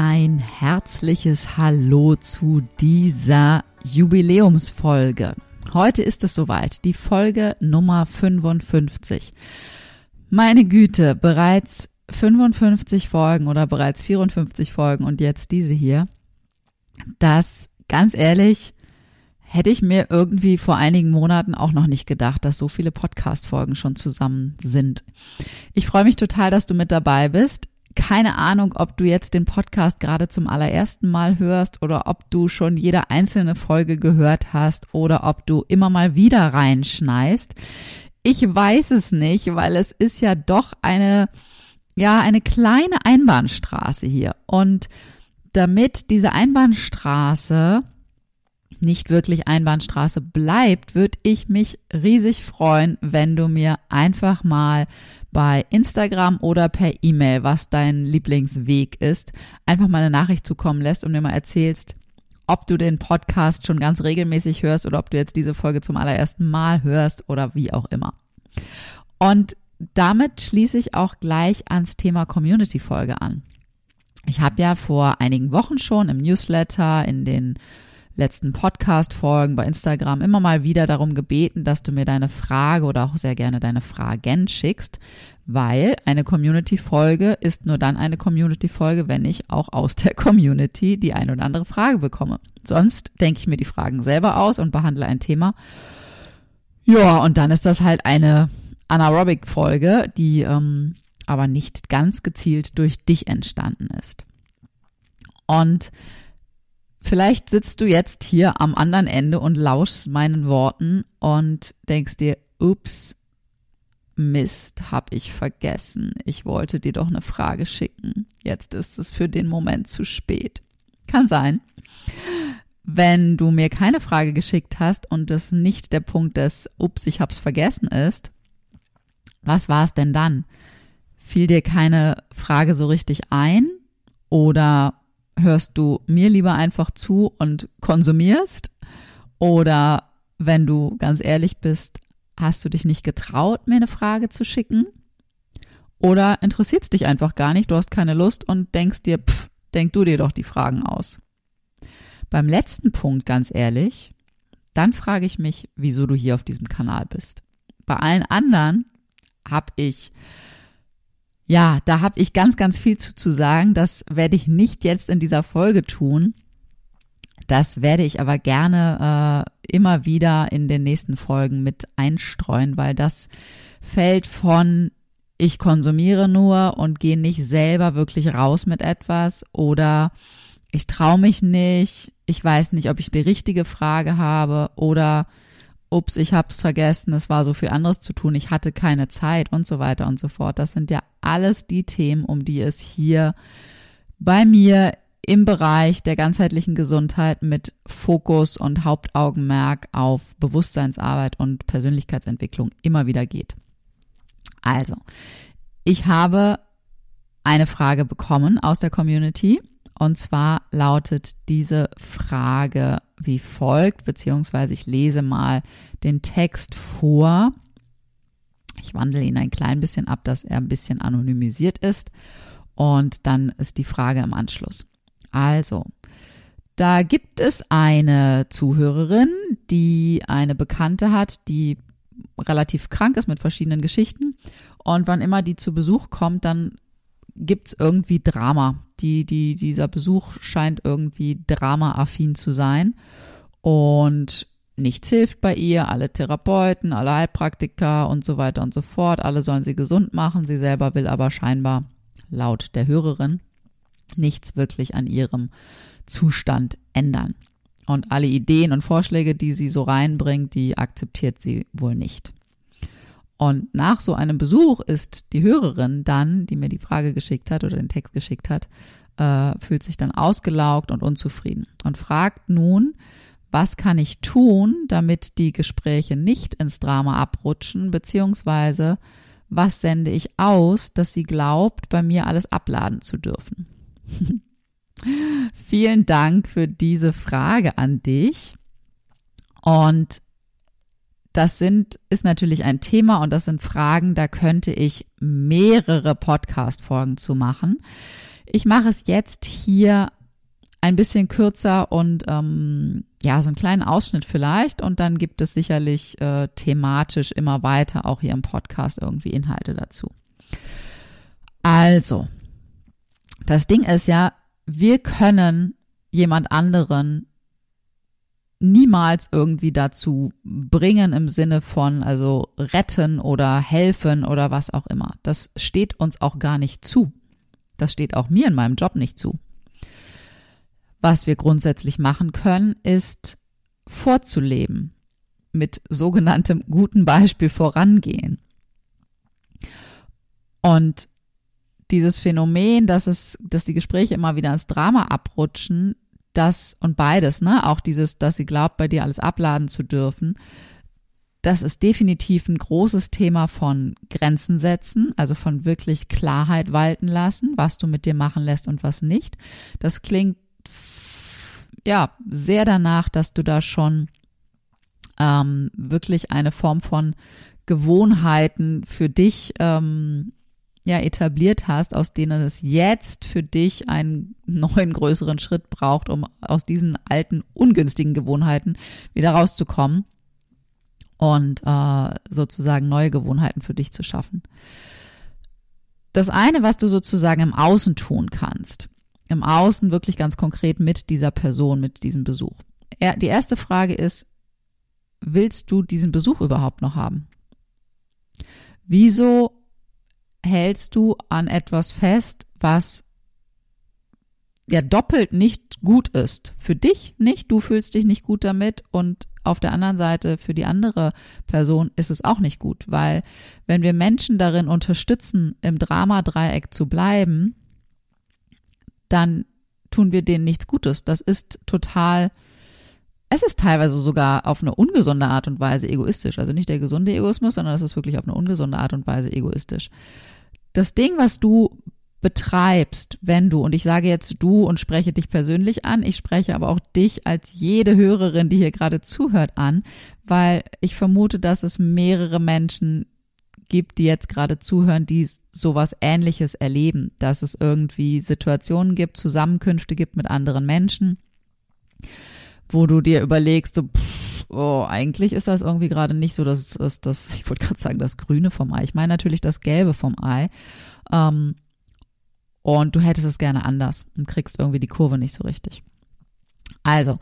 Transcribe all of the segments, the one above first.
Ein herzliches Hallo zu dieser Jubiläumsfolge. Heute ist es soweit, die Folge Nummer 55. Meine Güte, bereits 55 Folgen oder bereits 54 Folgen und jetzt diese hier. Das, ganz ehrlich, hätte ich mir irgendwie vor einigen Monaten auch noch nicht gedacht, dass so viele Podcast-Folgen schon zusammen sind. Ich freue mich total, dass du mit dabei bist keine Ahnung, ob du jetzt den Podcast gerade zum allerersten Mal hörst oder ob du schon jede einzelne Folge gehört hast oder ob du immer mal wieder reinschneist. Ich weiß es nicht, weil es ist ja doch eine, ja, eine kleine Einbahnstraße hier. Und damit diese Einbahnstraße nicht wirklich Einbahnstraße bleibt, würde ich mich riesig freuen, wenn du mir einfach mal bei Instagram oder per E-Mail, was dein Lieblingsweg ist, einfach mal eine Nachricht zukommen lässt und mir mal erzählst, ob du den Podcast schon ganz regelmäßig hörst oder ob du jetzt diese Folge zum allerersten Mal hörst oder wie auch immer. Und damit schließe ich auch gleich ans Thema Community-Folge an. Ich habe ja vor einigen Wochen schon im Newsletter, in den letzten Podcast-Folgen bei Instagram immer mal wieder darum gebeten, dass du mir deine Frage oder auch sehr gerne deine Fragen schickst, weil eine Community-Folge ist nur dann eine Community-Folge, wenn ich auch aus der Community die ein oder andere Frage bekomme. Sonst denke ich mir die Fragen selber aus und behandle ein Thema. Ja, und dann ist das halt eine Anaerobic-Folge, die ähm, aber nicht ganz gezielt durch dich entstanden ist. Und Vielleicht sitzt du jetzt hier am anderen Ende und lauschst meinen Worten und denkst dir, ups, Mist, hab ich vergessen. Ich wollte dir doch eine Frage schicken. Jetzt ist es für den Moment zu spät. Kann sein. Wenn du mir keine Frage geschickt hast und das nicht der Punkt des Ups, ich hab's vergessen ist, was war es denn dann? Fiel dir keine Frage so richtig ein? Oder hörst du mir lieber einfach zu und konsumierst? Oder wenn du ganz ehrlich bist, hast du dich nicht getraut, mir eine Frage zu schicken? Oder interessiert es dich einfach gar nicht, du hast keine Lust und denkst dir, pff, denk du dir doch die Fragen aus. Beim letzten Punkt, ganz ehrlich, dann frage ich mich, wieso du hier auf diesem Kanal bist. Bei allen anderen habe ich ja, da habe ich ganz, ganz viel zu, zu sagen. Das werde ich nicht jetzt in dieser Folge tun. Das werde ich aber gerne äh, immer wieder in den nächsten Folgen mit einstreuen, weil das fällt von ich konsumiere nur und gehe nicht selber wirklich raus mit etwas oder ich traue mich nicht, ich weiß nicht, ob ich die richtige Frage habe oder ups, ich habe es vergessen, es war so viel anderes zu tun, ich hatte keine Zeit und so weiter und so fort. Das sind ja alles die Themen, um die es hier bei mir im Bereich der ganzheitlichen Gesundheit mit Fokus und Hauptaugenmerk auf Bewusstseinsarbeit und Persönlichkeitsentwicklung immer wieder geht. Also, ich habe eine Frage bekommen aus der Community und zwar lautet diese Frage wie folgt, beziehungsweise ich lese mal den Text vor. Ich wandle ihn ein klein bisschen ab, dass er ein bisschen anonymisiert ist. Und dann ist die Frage im Anschluss. Also, da gibt es eine Zuhörerin, die eine Bekannte hat, die relativ krank ist mit verschiedenen Geschichten. Und wann immer die zu Besuch kommt, dann gibt's irgendwie Drama. Die, die, dieser Besuch scheint irgendwie dramaaffin zu sein. Und nichts hilft bei ihr. Alle Therapeuten, alle Heilpraktiker und so weiter und so fort. Alle sollen sie gesund machen. Sie selber will aber scheinbar, laut der Hörerin, nichts wirklich an ihrem Zustand ändern. Und alle Ideen und Vorschläge, die sie so reinbringt, die akzeptiert sie wohl nicht. Und nach so einem Besuch ist die Hörerin dann, die mir die Frage geschickt hat oder den Text geschickt hat, äh, fühlt sich dann ausgelaugt und unzufrieden und fragt nun, was kann ich tun, damit die Gespräche nicht ins Drama abrutschen, beziehungsweise was sende ich aus, dass sie glaubt, bei mir alles abladen zu dürfen. Vielen Dank für diese Frage an dich. Und das sind, ist natürlich ein Thema und das sind Fragen, da könnte ich mehrere Podcast-Folgen zu machen. Ich mache es jetzt hier ein bisschen kürzer und ähm, ja, so einen kleinen Ausschnitt vielleicht und dann gibt es sicherlich äh, thematisch immer weiter auch hier im Podcast irgendwie Inhalte dazu. Also, das Ding ist ja, wir können jemand anderen niemals irgendwie dazu bringen im Sinne von, also retten oder helfen oder was auch immer. Das steht uns auch gar nicht zu. Das steht auch mir in meinem Job nicht zu. Was wir grundsätzlich machen können, ist vorzuleben, mit sogenanntem guten Beispiel vorangehen. Und dieses Phänomen, dass es, dass die Gespräche immer wieder ins Drama abrutschen, das und beides, ne, auch dieses, dass sie glaubt, bei dir alles abladen zu dürfen, das ist definitiv ein großes Thema von Grenzen setzen, also von wirklich Klarheit walten lassen, was du mit dir machen lässt und was nicht. Das klingt ja sehr danach, dass du da schon ähm, wirklich eine Form von Gewohnheiten für dich ähm, ja etabliert hast, aus denen es jetzt für dich einen neuen größeren Schritt braucht, um aus diesen alten ungünstigen Gewohnheiten wieder rauszukommen und äh, sozusagen neue Gewohnheiten für dich zu schaffen. Das eine, was du sozusagen im Außen tun kannst, im Außen wirklich ganz konkret mit dieser Person, mit diesem Besuch. Die erste Frage ist, willst du diesen Besuch überhaupt noch haben? Wieso hältst du an etwas fest, was ja doppelt nicht gut ist. Für dich nicht, du fühlst dich nicht gut damit und auf der anderen Seite für die andere Person ist es auch nicht gut, weil wenn wir Menschen darin unterstützen, im Dramadreieck zu bleiben, dann tun wir denen nichts Gutes. Das ist total, es ist teilweise sogar auf eine ungesunde Art und Weise egoistisch. Also nicht der gesunde Egoismus, sondern das ist wirklich auf eine ungesunde Art und Weise egoistisch. Das Ding, was du betreibst, wenn du, und ich sage jetzt du und spreche dich persönlich an, ich spreche aber auch dich als jede Hörerin, die hier gerade zuhört, an, weil ich vermute, dass es mehrere Menschen gibt, die jetzt gerade zuhören, die sowas ähnliches erleben, dass es irgendwie Situationen gibt, Zusammenkünfte gibt mit anderen Menschen, wo du dir überlegst, so, pff, oh, eigentlich ist das irgendwie gerade nicht so, dass das, das, ich wollte gerade sagen, das Grüne vom Ei. Ich meine natürlich das Gelbe vom Ei. Ähm, und du hättest es gerne anders und kriegst irgendwie die Kurve nicht so richtig. Also,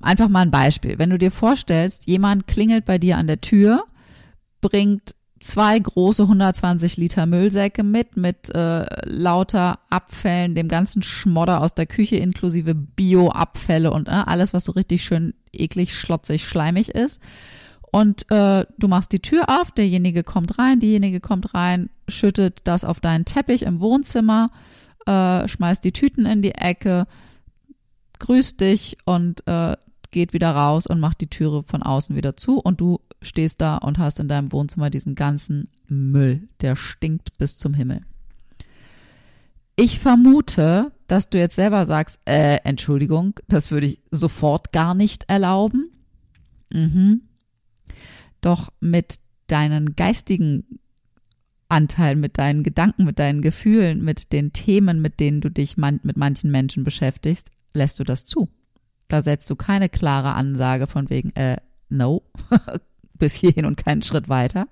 einfach mal ein Beispiel. Wenn du dir vorstellst, jemand klingelt bei dir an der Tür, bringt zwei große 120 Liter Müllsäcke mit, mit äh, lauter Abfällen, dem ganzen Schmodder aus der Küche inklusive Bio-Abfälle und äh, alles, was so richtig schön eklig, schlotzig, schleimig ist. Und äh, du machst die Tür auf, derjenige kommt rein, diejenige kommt rein, schüttet das auf deinen Teppich im Wohnzimmer, äh, schmeißt die Tüten in die Ecke, grüßt dich und äh, geht wieder raus und macht die Türe von außen wieder zu und du stehst da und hast in deinem Wohnzimmer diesen ganzen Müll, der stinkt bis zum Himmel. Ich vermute, dass du jetzt selber sagst, äh, Entschuldigung, das würde ich sofort gar nicht erlauben. Mhm. Doch mit deinen geistigen Anteilen, mit deinen Gedanken, mit deinen Gefühlen, mit den Themen, mit denen du dich man mit manchen Menschen beschäftigst, lässt du das zu. Da setzt du keine klare Ansage von wegen, äh, no, bis hierhin und keinen Schritt weiter.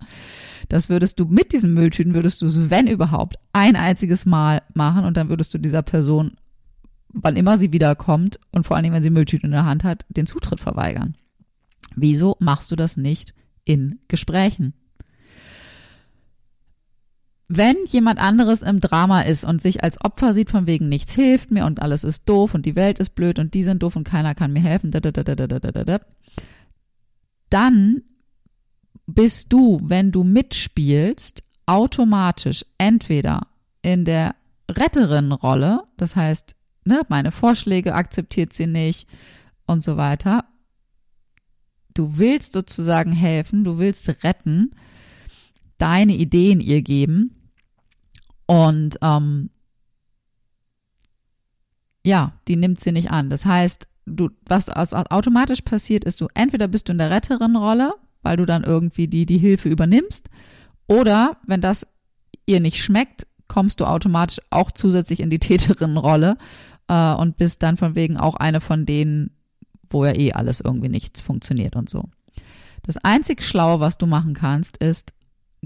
Das würdest du mit diesen Mülltüten, würdest du es, wenn überhaupt, ein einziges Mal machen und dann würdest du dieser Person, wann immer sie wiederkommt und vor allen Dingen, wenn sie Mülltüten in der Hand hat, den Zutritt verweigern. Wieso machst du das nicht in Gesprächen? Wenn jemand anderes im Drama ist und sich als Opfer sieht, von wegen nichts hilft mir und alles ist doof und die Welt ist blöd und die sind doof und keiner kann mir helfen, dann bist du, wenn du mitspielst, automatisch entweder in der Retterinnenrolle, das heißt, ne, meine Vorschläge akzeptiert sie nicht und so weiter. Du willst sozusagen helfen, du willst retten, deine Ideen ihr geben und ähm, ja, die nimmt sie nicht an. Das heißt, du, was automatisch passiert ist, du entweder bist du in der Retterin-Rolle, weil du dann irgendwie die, die Hilfe übernimmst, oder wenn das ihr nicht schmeckt, kommst du automatisch auch zusätzlich in die Täterin-Rolle äh, und bist dann von wegen auch eine von denen, wo ja eh alles irgendwie nichts funktioniert und so. Das einzig Schlaue, was du machen kannst, ist,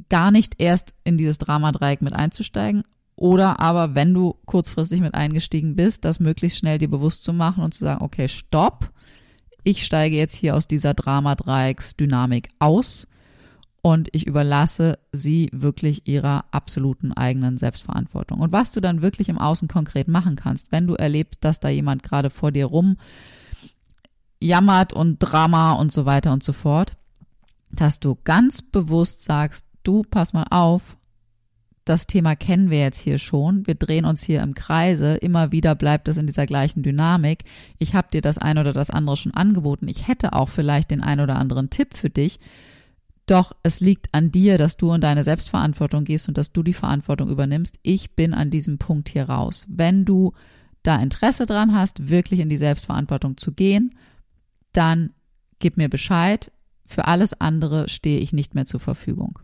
gar nicht erst in dieses Dramadreieck mit einzusteigen oder aber, wenn du kurzfristig mit eingestiegen bist, das möglichst schnell dir bewusst zu machen und zu sagen, okay, stopp, ich steige jetzt hier aus dieser Dramadreiecksdynamik aus und ich überlasse sie wirklich ihrer absoluten eigenen Selbstverantwortung. Und was du dann wirklich im Außen konkret machen kannst, wenn du erlebst, dass da jemand gerade vor dir rum jammert und Drama und so weiter und so fort, dass du ganz bewusst sagst, du, pass mal auf, das Thema kennen wir jetzt hier schon. Wir drehen uns hier im Kreise. Immer wieder bleibt es in dieser gleichen Dynamik. Ich habe dir das ein oder das andere schon angeboten. Ich hätte auch vielleicht den ein oder anderen Tipp für dich. Doch es liegt an dir, dass du in deine Selbstverantwortung gehst und dass du die Verantwortung übernimmst. Ich bin an diesem Punkt hier raus. Wenn du da Interesse dran hast, wirklich in die Selbstverantwortung zu gehen, dann gib mir Bescheid. Für alles andere stehe ich nicht mehr zur Verfügung.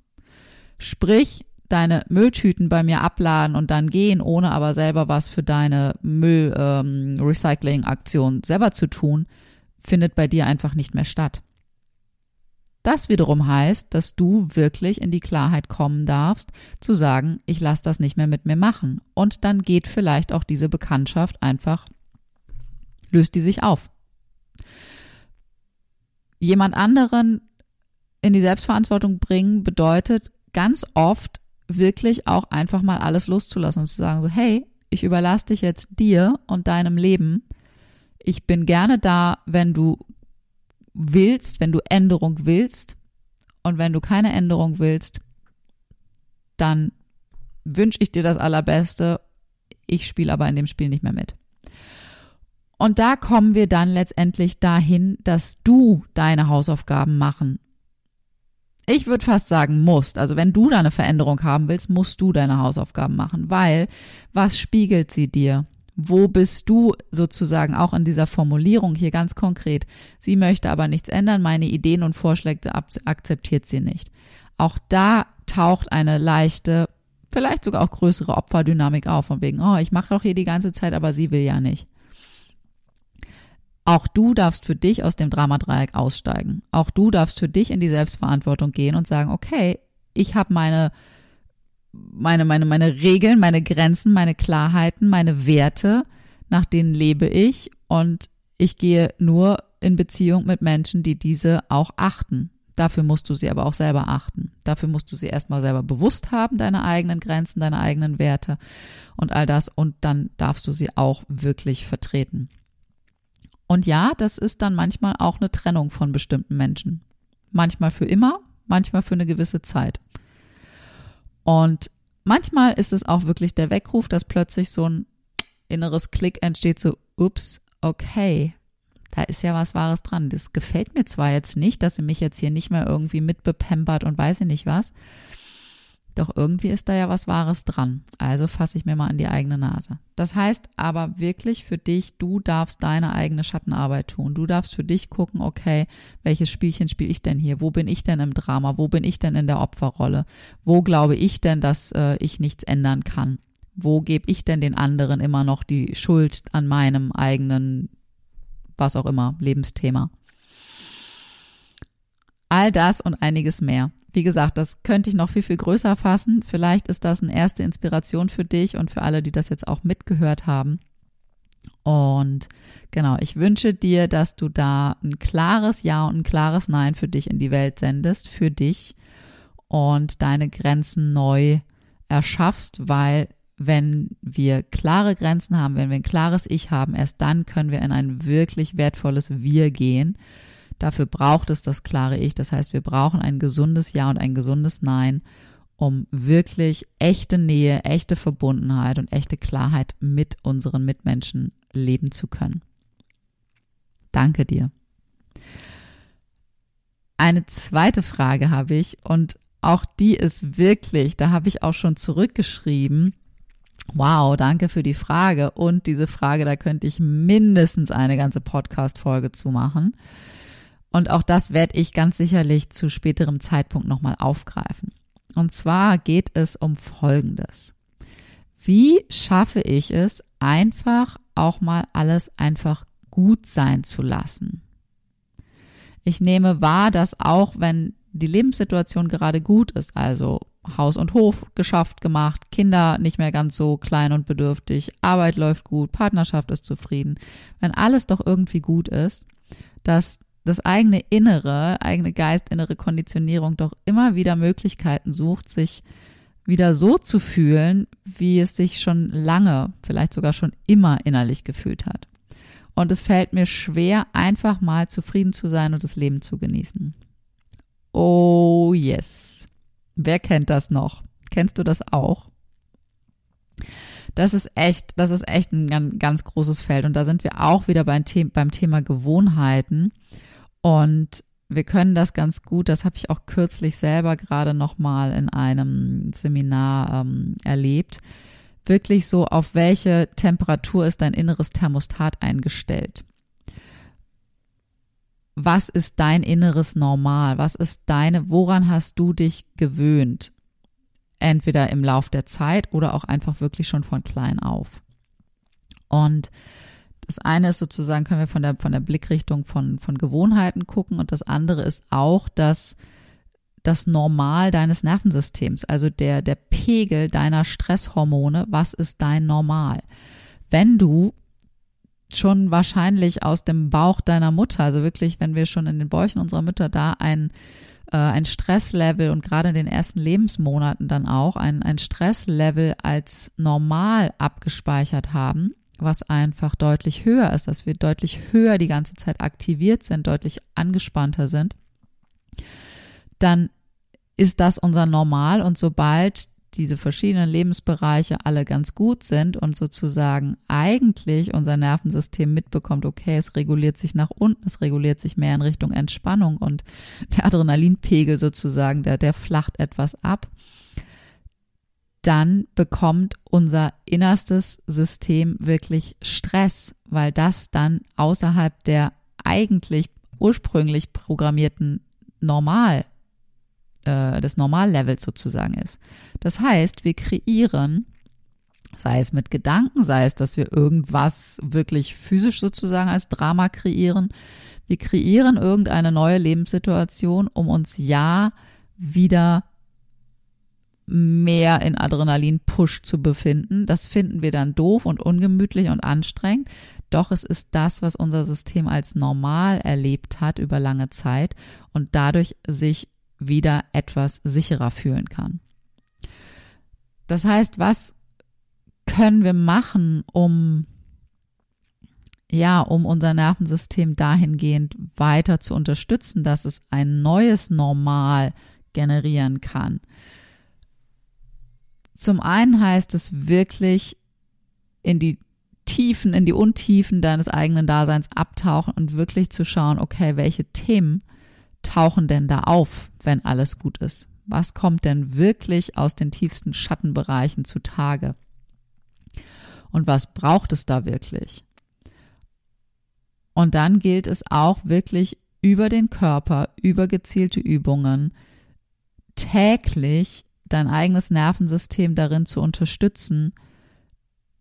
Sprich, deine Mülltüten bei mir abladen und dann gehen, ohne aber selber was für deine Müll-Recycling-Aktion ähm, selber zu tun, findet bei dir einfach nicht mehr statt. Das wiederum heißt, dass du wirklich in die Klarheit kommen darfst, zu sagen, ich lasse das nicht mehr mit mir machen. Und dann geht vielleicht auch diese Bekanntschaft einfach, löst die sich auf. Jemand anderen in die Selbstverantwortung bringen bedeutet ganz oft wirklich auch einfach mal alles loszulassen und zu sagen so, hey, ich überlasse dich jetzt dir und deinem Leben. Ich bin gerne da, wenn du willst, wenn du Änderung willst. Und wenn du keine Änderung willst, dann wünsche ich dir das Allerbeste. Ich spiele aber in dem Spiel nicht mehr mit. Und da kommen wir dann letztendlich dahin, dass du deine Hausaufgaben machen ich würde fast sagen, musst. Also wenn du da eine Veränderung haben willst, musst du deine Hausaufgaben machen, weil was spiegelt sie dir? Wo bist du sozusagen auch in dieser Formulierung hier ganz konkret? Sie möchte aber nichts ändern, meine Ideen und Vorschläge akzeptiert sie nicht. Auch da taucht eine leichte, vielleicht sogar auch größere Opferdynamik auf, von wegen, oh, ich mache doch hier die ganze Zeit, aber sie will ja nicht. Auch du darfst für dich aus dem Dramadreieck aussteigen. Auch du darfst für dich in die Selbstverantwortung gehen und sagen, okay, ich habe meine meine meine meine Regeln, meine Grenzen, meine Klarheiten, meine Werte, nach denen lebe ich und ich gehe nur in Beziehung mit Menschen, die diese auch achten. Dafür musst du sie aber auch selber achten. Dafür musst du sie erstmal selber bewusst haben, deine eigenen Grenzen, deine eigenen Werte und all das. Und dann darfst du sie auch wirklich vertreten. Und ja, das ist dann manchmal auch eine Trennung von bestimmten Menschen. Manchmal für immer, manchmal für eine gewisse Zeit. Und manchmal ist es auch wirklich der Weckruf, dass plötzlich so ein inneres Klick entsteht, so, ups, okay, da ist ja was Wahres dran. Das gefällt mir zwar jetzt nicht, dass sie mich jetzt hier nicht mehr irgendwie mitbepempert und weiß ich nicht was, doch irgendwie ist da ja was Wahres dran. Also fasse ich mir mal an die eigene Nase. Das heißt aber wirklich für dich, du darfst deine eigene Schattenarbeit tun. Du darfst für dich gucken, okay, welches Spielchen spiele ich denn hier? Wo bin ich denn im Drama? Wo bin ich denn in der Opferrolle? Wo glaube ich denn, dass äh, ich nichts ändern kann? Wo gebe ich denn den anderen immer noch die Schuld an meinem eigenen, was auch immer, Lebensthema? All das und einiges mehr. Wie gesagt, das könnte ich noch viel, viel größer fassen. Vielleicht ist das eine erste Inspiration für dich und für alle, die das jetzt auch mitgehört haben. Und genau, ich wünsche dir, dass du da ein klares Ja und ein klares Nein für dich in die Welt sendest, für dich und deine Grenzen neu erschaffst, weil wenn wir klare Grenzen haben, wenn wir ein klares Ich haben, erst dann können wir in ein wirklich wertvolles Wir gehen. Dafür braucht es das klare Ich. Das heißt, wir brauchen ein gesundes Ja und ein gesundes Nein, um wirklich echte Nähe, echte Verbundenheit und echte Klarheit mit unseren Mitmenschen leben zu können. Danke dir. Eine zweite Frage habe ich und auch die ist wirklich, da habe ich auch schon zurückgeschrieben. Wow, danke für die Frage. Und diese Frage, da könnte ich mindestens eine ganze Podcast-Folge zu machen. Und auch das werde ich ganz sicherlich zu späterem Zeitpunkt nochmal aufgreifen. Und zwar geht es um Folgendes. Wie schaffe ich es, einfach auch mal alles einfach gut sein zu lassen? Ich nehme wahr, dass auch wenn die Lebenssituation gerade gut ist, also Haus und Hof geschafft gemacht, Kinder nicht mehr ganz so klein und bedürftig, Arbeit läuft gut, Partnerschaft ist zufrieden, wenn alles doch irgendwie gut ist, dass das eigene Innere, eigene Geist, innere Konditionierung doch immer wieder Möglichkeiten sucht, sich wieder so zu fühlen, wie es sich schon lange, vielleicht sogar schon immer innerlich gefühlt hat. Und es fällt mir schwer, einfach mal zufrieden zu sein und das Leben zu genießen. Oh yes. Wer kennt das noch? Kennst du das auch? Das ist echt, das ist echt ein ganz großes Feld. Und da sind wir auch wieder beim, The beim Thema Gewohnheiten. Und wir können das ganz gut, das habe ich auch kürzlich selber gerade nochmal in einem Seminar ähm, erlebt, wirklich so, auf welche Temperatur ist dein inneres Thermostat eingestellt? Was ist dein inneres Normal? Was ist deine, woran hast du dich gewöhnt? Entweder im Lauf der Zeit oder auch einfach wirklich schon von klein auf. Und das eine ist sozusagen, können wir von der, von der Blickrichtung von, von Gewohnheiten gucken und das andere ist auch das, das Normal deines Nervensystems, also der, der Pegel deiner Stresshormone. Was ist dein Normal? Wenn du schon wahrscheinlich aus dem Bauch deiner Mutter, also wirklich, wenn wir schon in den Bäuchen unserer Mütter da ein, äh, ein Stresslevel und gerade in den ersten Lebensmonaten dann auch ein, ein Stresslevel als normal abgespeichert haben, was einfach deutlich höher ist, dass wir deutlich höher die ganze Zeit aktiviert sind, deutlich angespannter sind, dann ist das unser Normal. Und sobald diese verschiedenen Lebensbereiche alle ganz gut sind und sozusagen eigentlich unser Nervensystem mitbekommt, okay, es reguliert sich nach unten, es reguliert sich mehr in Richtung Entspannung und der Adrenalinpegel sozusagen, der, der flacht etwas ab, dann bekommt unser innerstes System wirklich Stress, weil das dann außerhalb der eigentlich ursprünglich programmierten Normal, äh, des Normallevels sozusagen ist. Das heißt, wir kreieren, sei es mit Gedanken, sei es, dass wir irgendwas wirklich physisch sozusagen als Drama kreieren, wir kreieren irgendeine neue Lebenssituation, um uns ja wieder mehr in Adrenalin-Push zu befinden. Das finden wir dann doof und ungemütlich und anstrengend. Doch es ist das, was unser System als normal erlebt hat über lange Zeit und dadurch sich wieder etwas sicherer fühlen kann. Das heißt, was können wir machen, um ja, um unser Nervensystem dahingehend weiter zu unterstützen, dass es ein neues Normal generieren kann. Zum einen heißt es wirklich in die Tiefen, in die Untiefen deines eigenen Daseins abtauchen und wirklich zu schauen, okay, welche Themen tauchen denn da auf, wenn alles gut ist? Was kommt denn wirklich aus den tiefsten Schattenbereichen zutage? Und was braucht es da wirklich? Und dann gilt es auch wirklich über den Körper, über gezielte Übungen täglich dein eigenes Nervensystem darin zu unterstützen,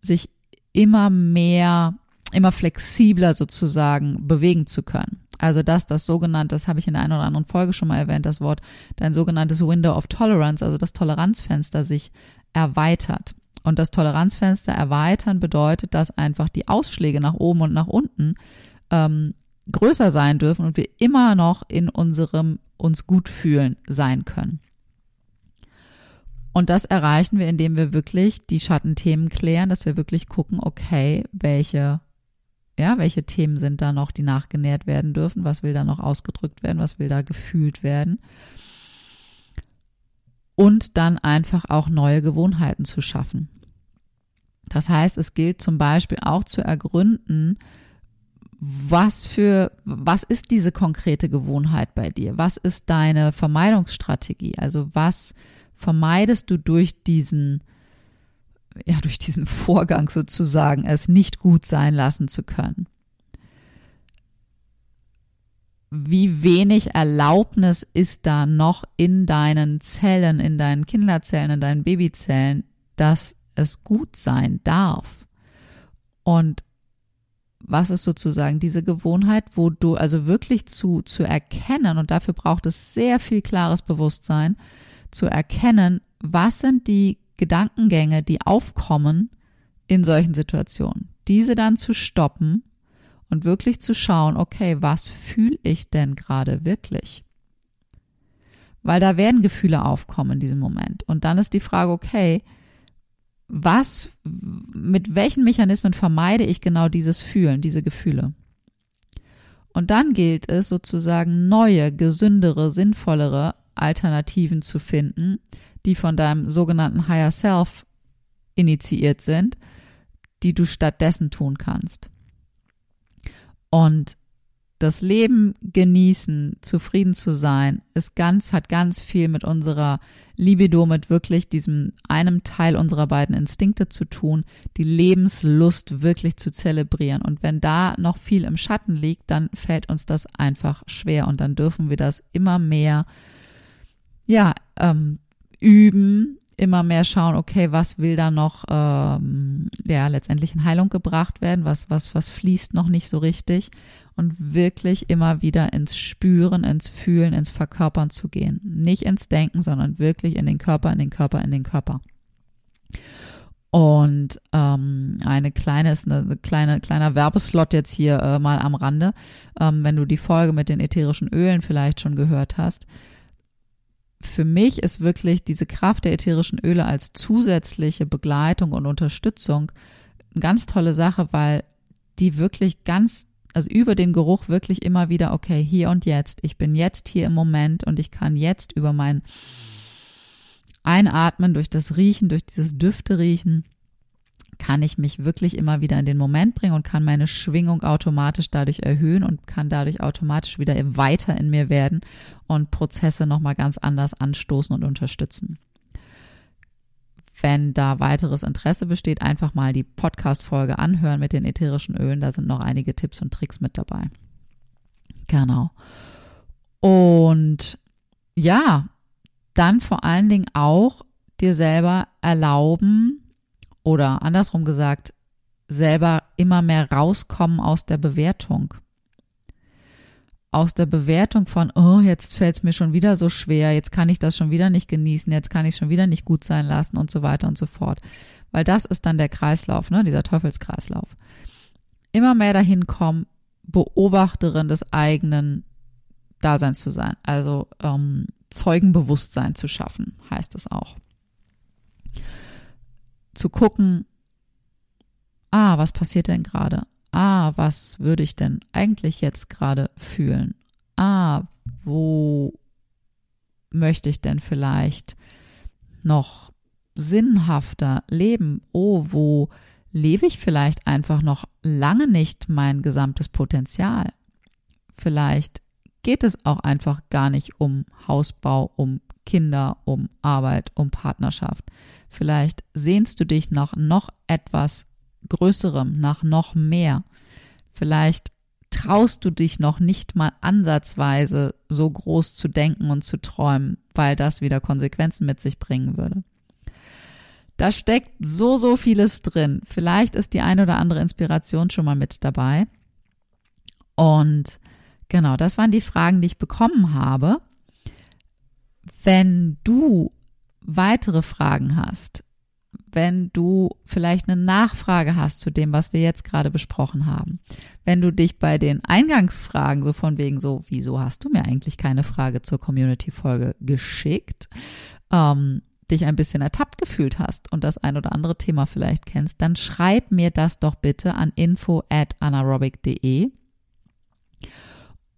sich immer mehr, immer flexibler sozusagen bewegen zu können. Also dass das sogenannte, das habe ich in der einen oder anderen Folge schon mal erwähnt, das Wort, dein sogenanntes Window of Tolerance, also das Toleranzfenster sich erweitert. Und das Toleranzfenster erweitern bedeutet, dass einfach die Ausschläge nach oben und nach unten ähm, größer sein dürfen und wir immer noch in unserem uns gut fühlen sein können. Und das erreichen wir, indem wir wirklich die Schattenthemen klären, dass wir wirklich gucken, okay, welche, ja, welche Themen sind da noch, die nachgenährt werden dürfen, was will da noch ausgedrückt werden, was will da gefühlt werden. Und dann einfach auch neue Gewohnheiten zu schaffen. Das heißt, es gilt zum Beispiel auch zu ergründen, was für, was ist diese konkrete Gewohnheit bei dir? Was ist deine Vermeidungsstrategie? Also was vermeidest du durch diesen, ja, durch diesen Vorgang sozusagen, es nicht gut sein lassen zu können? Wie wenig Erlaubnis ist da noch in deinen Zellen, in deinen Kinderzellen, in deinen Babyzellen, dass es gut sein darf? Und was ist sozusagen diese Gewohnheit, wo du also wirklich zu, zu erkennen, und dafür braucht es sehr viel klares Bewusstsein, zu erkennen, was sind die Gedankengänge, die aufkommen in solchen Situationen. Diese dann zu stoppen und wirklich zu schauen, okay, was fühle ich denn gerade wirklich? Weil da werden Gefühle aufkommen in diesem Moment. Und dann ist die Frage, okay, was, mit welchen Mechanismen vermeide ich genau dieses Fühlen, diese Gefühle? Und dann gilt es sozusagen neue, gesündere, sinnvollere Alternativen zu finden, die von deinem sogenannten Higher Self initiiert sind, die du stattdessen tun kannst. Und das Leben genießen, zufrieden zu sein, ist ganz, hat ganz viel mit unserer Libido, mit wirklich diesem einem Teil unserer beiden Instinkte zu tun, die Lebenslust wirklich zu zelebrieren. Und wenn da noch viel im Schatten liegt, dann fällt uns das einfach schwer und dann dürfen wir das immer mehr, ja, ähm, üben, immer mehr schauen, okay, was will da noch, ähm, ja, letztendlich in Heilung gebracht werden, was, was, was fließt noch nicht so richtig und wirklich immer wieder ins Spüren, ins Fühlen, ins Verkörpern zu gehen. Nicht ins Denken, sondern wirklich in den Körper, in den Körper, in den Körper. Und ähm, eine kleine ist eine kleine kleiner Werbeslot jetzt hier äh, mal am Rande, ähm, wenn du die Folge mit den ätherischen Ölen vielleicht schon gehört hast für mich ist wirklich diese Kraft der ätherischen Öle als zusätzliche Begleitung und Unterstützung eine ganz tolle Sache, weil die wirklich ganz, also über den Geruch wirklich immer wieder, okay, hier und jetzt, ich bin jetzt hier im Moment und ich kann jetzt über mein Einatmen, durch das Riechen, durch dieses Düfte riechen, kann ich mich wirklich immer wieder in den Moment bringen und kann meine Schwingung automatisch dadurch erhöhen und kann dadurch automatisch wieder weiter in mir werden und Prozesse nochmal ganz anders anstoßen und unterstützen. Wenn da weiteres Interesse besteht, einfach mal die Podcast-Folge anhören mit den ätherischen Ölen. Da sind noch einige Tipps und Tricks mit dabei. Genau. Und ja, dann vor allen Dingen auch dir selber erlauben, oder andersrum gesagt, selber immer mehr rauskommen aus der Bewertung. Aus der Bewertung von, oh, jetzt fällt es mir schon wieder so schwer, jetzt kann ich das schon wieder nicht genießen, jetzt kann ich schon wieder nicht gut sein lassen und so weiter und so fort. Weil das ist dann der Kreislauf, ne, dieser Teufelskreislauf. Immer mehr dahin kommen, Beobachterin des eigenen Daseins zu sein, also ähm, Zeugenbewusstsein zu schaffen, heißt es auch zu gucken, ah, was passiert denn gerade? Ah, was würde ich denn eigentlich jetzt gerade fühlen? Ah, wo möchte ich denn vielleicht noch sinnhafter leben? Oh, wo lebe ich vielleicht einfach noch lange nicht mein gesamtes Potenzial? Vielleicht geht es auch einfach gar nicht um Hausbau, um Kinder, um Arbeit, um Partnerschaft. Vielleicht sehnst du dich nach noch etwas Größerem, nach noch mehr. Vielleicht traust du dich noch nicht mal ansatzweise so groß zu denken und zu träumen, weil das wieder Konsequenzen mit sich bringen würde. Da steckt so, so vieles drin. Vielleicht ist die eine oder andere Inspiration schon mal mit dabei. Und genau, das waren die Fragen, die ich bekommen habe. Wenn du weitere Fragen hast, wenn du vielleicht eine Nachfrage hast zu dem, was wir jetzt gerade besprochen haben, wenn du dich bei den Eingangsfragen so von wegen so, wieso hast du mir eigentlich keine Frage zur Community-Folge geschickt, ähm, dich ein bisschen ertappt gefühlt hast und das ein oder andere Thema vielleicht kennst, dann schreib mir das doch bitte an info at anaerobic.de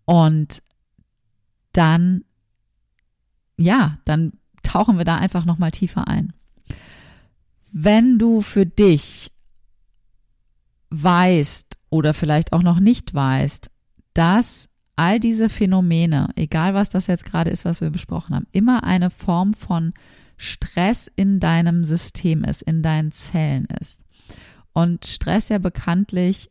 und dann, ja, dann tauchen wir da einfach nochmal tiefer ein. Wenn du für dich weißt oder vielleicht auch noch nicht weißt, dass all diese Phänomene, egal was das jetzt gerade ist, was wir besprochen haben, immer eine Form von Stress in deinem System ist, in deinen Zellen ist. Und Stress ja bekanntlich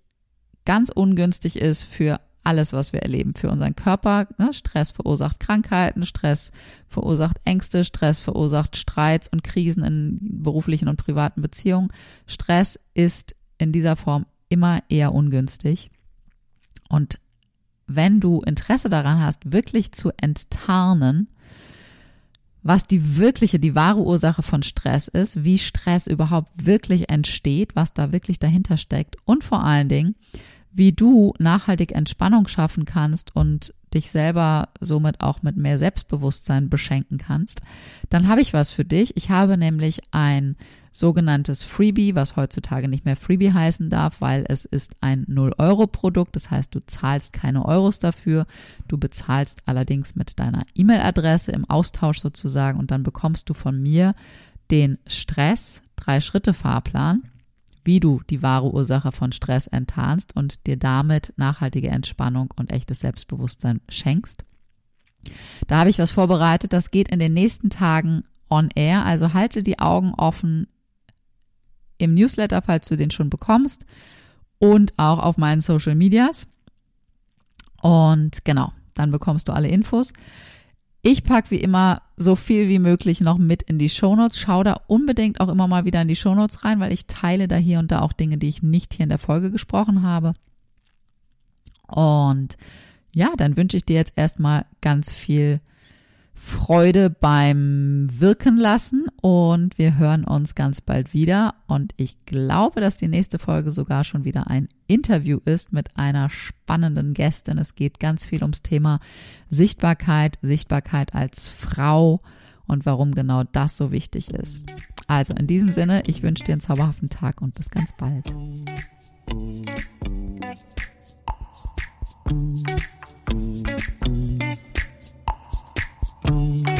ganz ungünstig ist für alles, was wir erleben, für unseren Körper. Ne? Stress verursacht Krankheiten, Stress verursacht Ängste, Stress verursacht Streits und Krisen in beruflichen und privaten Beziehungen. Stress ist in dieser Form immer eher ungünstig. Und wenn du Interesse daran hast, wirklich zu enttarnen, was die wirkliche, die wahre Ursache von Stress ist, wie Stress überhaupt wirklich entsteht, was da wirklich dahinter steckt und vor allen Dingen, wie du nachhaltig Entspannung schaffen kannst und dich selber somit auch mit mehr Selbstbewusstsein beschenken kannst, dann habe ich was für dich. Ich habe nämlich ein sogenanntes Freebie, was heutzutage nicht mehr Freebie heißen darf, weil es ist ein 0-Euro-Produkt. Das heißt, du zahlst keine Euros dafür. Du bezahlst allerdings mit deiner E-Mail-Adresse im Austausch sozusagen und dann bekommst du von mir den Stress, Drei-Schritte-Fahrplan wie du die wahre Ursache von Stress enttarnst und dir damit nachhaltige Entspannung und echtes Selbstbewusstsein schenkst. Da habe ich was vorbereitet, das geht in den nächsten Tagen on air, also halte die Augen offen im Newsletter, falls du den schon bekommst und auch auf meinen Social Medias. Und genau, dann bekommst du alle Infos. Ich packe wie immer so viel wie möglich noch mit in die Shownotes. Schau da unbedingt auch immer mal wieder in die Shownotes rein, weil ich teile da hier und da auch Dinge, die ich nicht hier in der Folge gesprochen habe. Und ja, dann wünsche ich dir jetzt erstmal ganz viel Freude beim Wirken lassen und wir hören uns ganz bald wieder. Und ich glaube, dass die nächste Folge sogar schon wieder ein Interview ist mit einer spannenden Gästin. Es geht ganz viel ums Thema Sichtbarkeit, Sichtbarkeit als Frau und warum genau das so wichtig ist. Also in diesem Sinne, ich wünsche dir einen zauberhaften Tag und bis ganz bald. Mm-hmm.